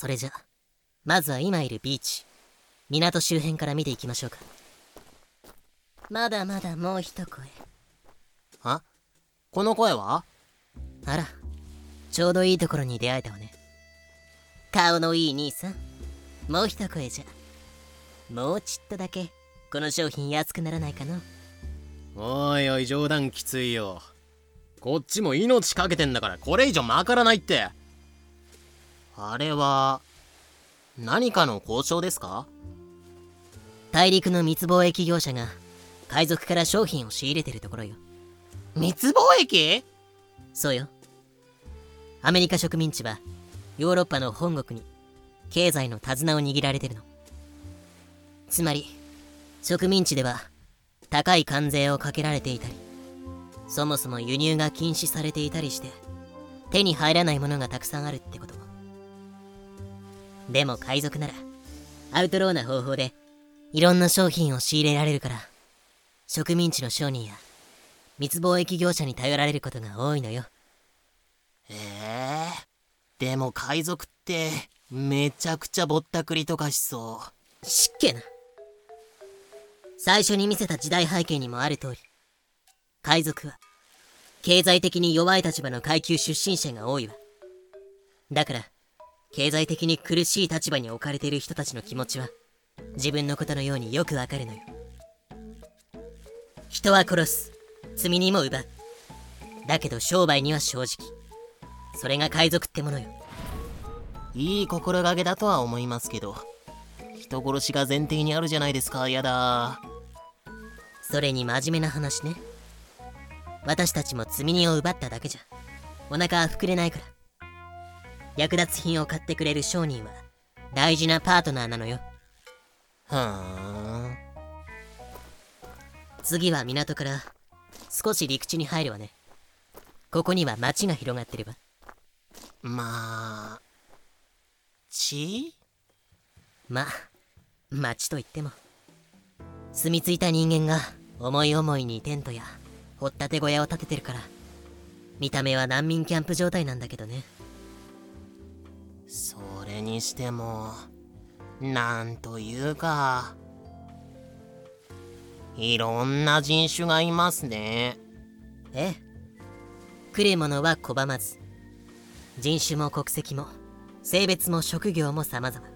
それじゃ。まずは今いるビーチ。港周辺から見ていきましょうか。まだまだもう一声。あこの声は？あら。ちょうどいいところに出会えたわね。顔のいい兄さん。もう一声じゃ。もうちっとだけこの商品安くならないかなおいおい冗談きついよ。こっちも命かけてんだからこれ以上まからないってあれは何かの交渉ですか？大陸の密貿易業者が海賊から商品を仕入れてるところよ。密貿易？そうよ。アメリカ植民地はヨーロッパの本国に経済の手綱を握られてるの。つまり植民地では高い関税をかけられていたりそもそも輸入が禁止されていたりして手に入らないものがたくさんあるってことでも海賊ならアウトローな方法でいろんな商品を仕入れられるから植民地の商人や密貿易業者に頼られることが多いのよ。ええでも海賊ってめちゃくちゃぼったくりとかしそう。しっけな。最初に見せた時代背景にもある通り海賊は経済的に弱い立場の階級出身者が多いわ。だから経済的に苦しい立場に置かれている人たちの気持ちは自分のことのようによくわかるのよ。人は殺す。罪にも奪う。だけど商売には正直。それが海賊ってものよ。いい心がけだとは思いますけど。人殺しが前提にあるじゃないですか。やだ。それに真面目な話ね。私たちも積み荷を奪っただけじゃ。お腹は膨れないから役立つ品を買ってくれる商人は大事なパートナーなのよ。ふーん次は港から少し陸地に入るわね。ここには町が広がってるわ。まあち？ま町といっても住み着いた人間が思い思いにテントや掘ったて小屋を建ててるから見た目は難民キャンプ状態なんだけどねそれにしてもなんというかいろんな人種がいますね。ええ。来る者は拒まず人種も国籍も性別も職業も様々。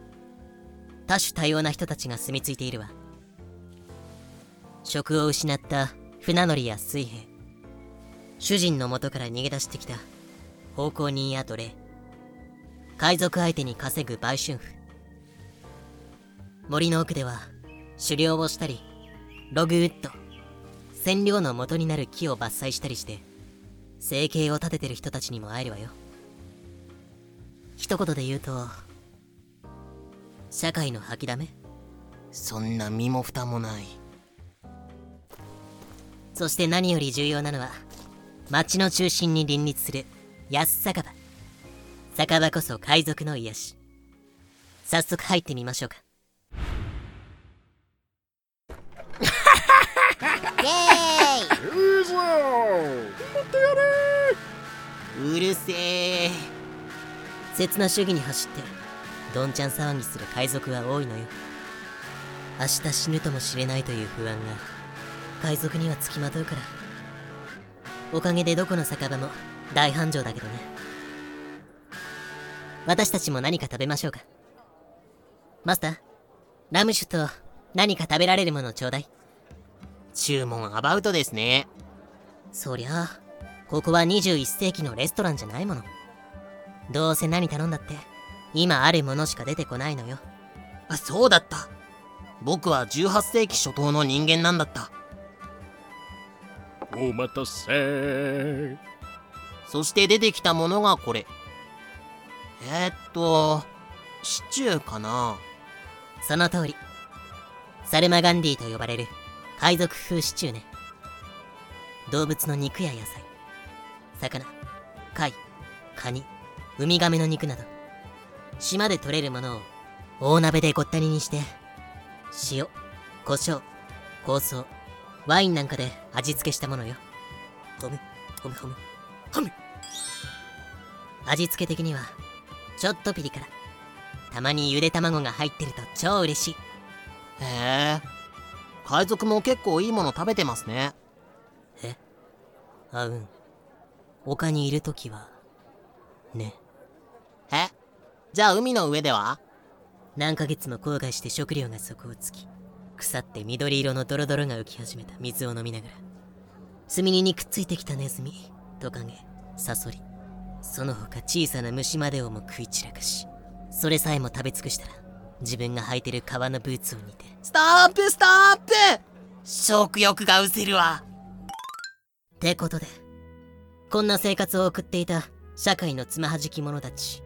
多種多様な人たちが住み着いているわ。職を失った船乗りや水兵。主人の元から逃げ出してきた奉公人や奴隷海賊相手に稼ぐ売春婦。森の奥では狩猟をしたりログウッド染料の元になる木を伐採したりして生計を立ててる人たちにも会えるわよ。一言で言うと社会の吐きだめ？そんな身も蓋もない。そして何より重要なのは町の中心に林立する安酒場酒場こそ海賊の癒し。早速入ってみましょうか。イエーイ。いいぞ持ってやれうるせえ。刹那主義に走ってどんちゃん騒ぎする海賊は多いのよ。明日死ぬともしれないという不安が海賊にはつきまとうから。おかげでどこの酒場も大繁盛だけどね私たちも何か食べましょうか。マスターラム酒と何か食べられるものちょうだい。注文アバウトですね。そりゃあここは21世紀のレストランじゃないもの。どうせ何頼んだって今あるものしか出てこないのよ。あそうだった。僕は18世紀初頭の人間なんだった。お待たせ。そして出てきたものがこれえー、っとシチューかな？その通り。サルマガンディと呼ばれる海賊風シチューね。動物の肉や野菜。魚貝カニウミガメの肉など。島で採れるものを大鍋でごったににして塩胡椒香草ワインなんかで味付けしたものよ。ほむほむほむほむ味付け的にはちょっとピリ辛。たまにゆで卵が入ってると超嬉しい。へえ。海賊も結構いいもの食べてますね。え？あうん。丘にいる時はね。え？じゃあ海の上では？何ヶ月も後悔して食料が底をつき腐って緑色のドロドロが浮き始めた水を飲みながら炭煮にくっついてきたネズミトカゲサソリその他小さな虫までをも食い散らかしそれさえも食べ尽くしたら自分が履いてる革のブーツを似てストップストップ！食欲が失せるわ。ってことでこんな生活を送っていた社会のつまはじき者たち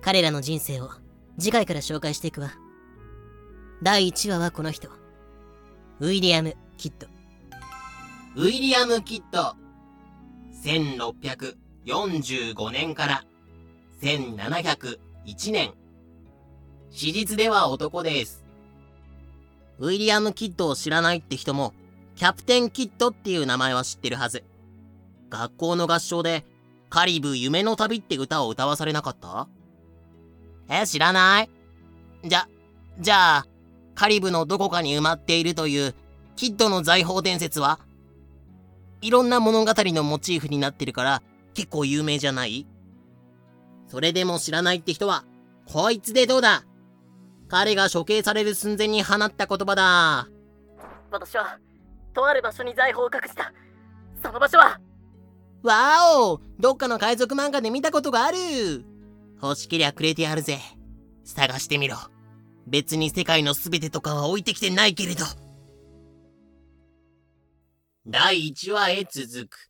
彼らの人生を次回から紹介していくわ。第1話はこの人。ウィリアム・キッド。ウィリアム・キッド1645年から1701年。史実では男です。ウィリアム・キッドを知らないって人もキャプテン・キッドっていう名前は知ってるはず。学校の合唱でカリブ夢の旅って歌を歌わされなかった？え、知らない？じゃ、じゃあ、カリブのどこかに埋まっているというキッドの財宝伝説はいろんな物語のモチーフになってるから結構有名じゃない？それでも知らないって人は、こいつでどうだ？彼が処刑される寸前に放った言葉だ。私はとある場所に財宝を隠したその場所は？わおどっかの海賊漫画で見たことがある欲しけりゃくれてやるぜ。探してみろ。別に世界の全てとかは置いてきてないけれど。第1話へ続く。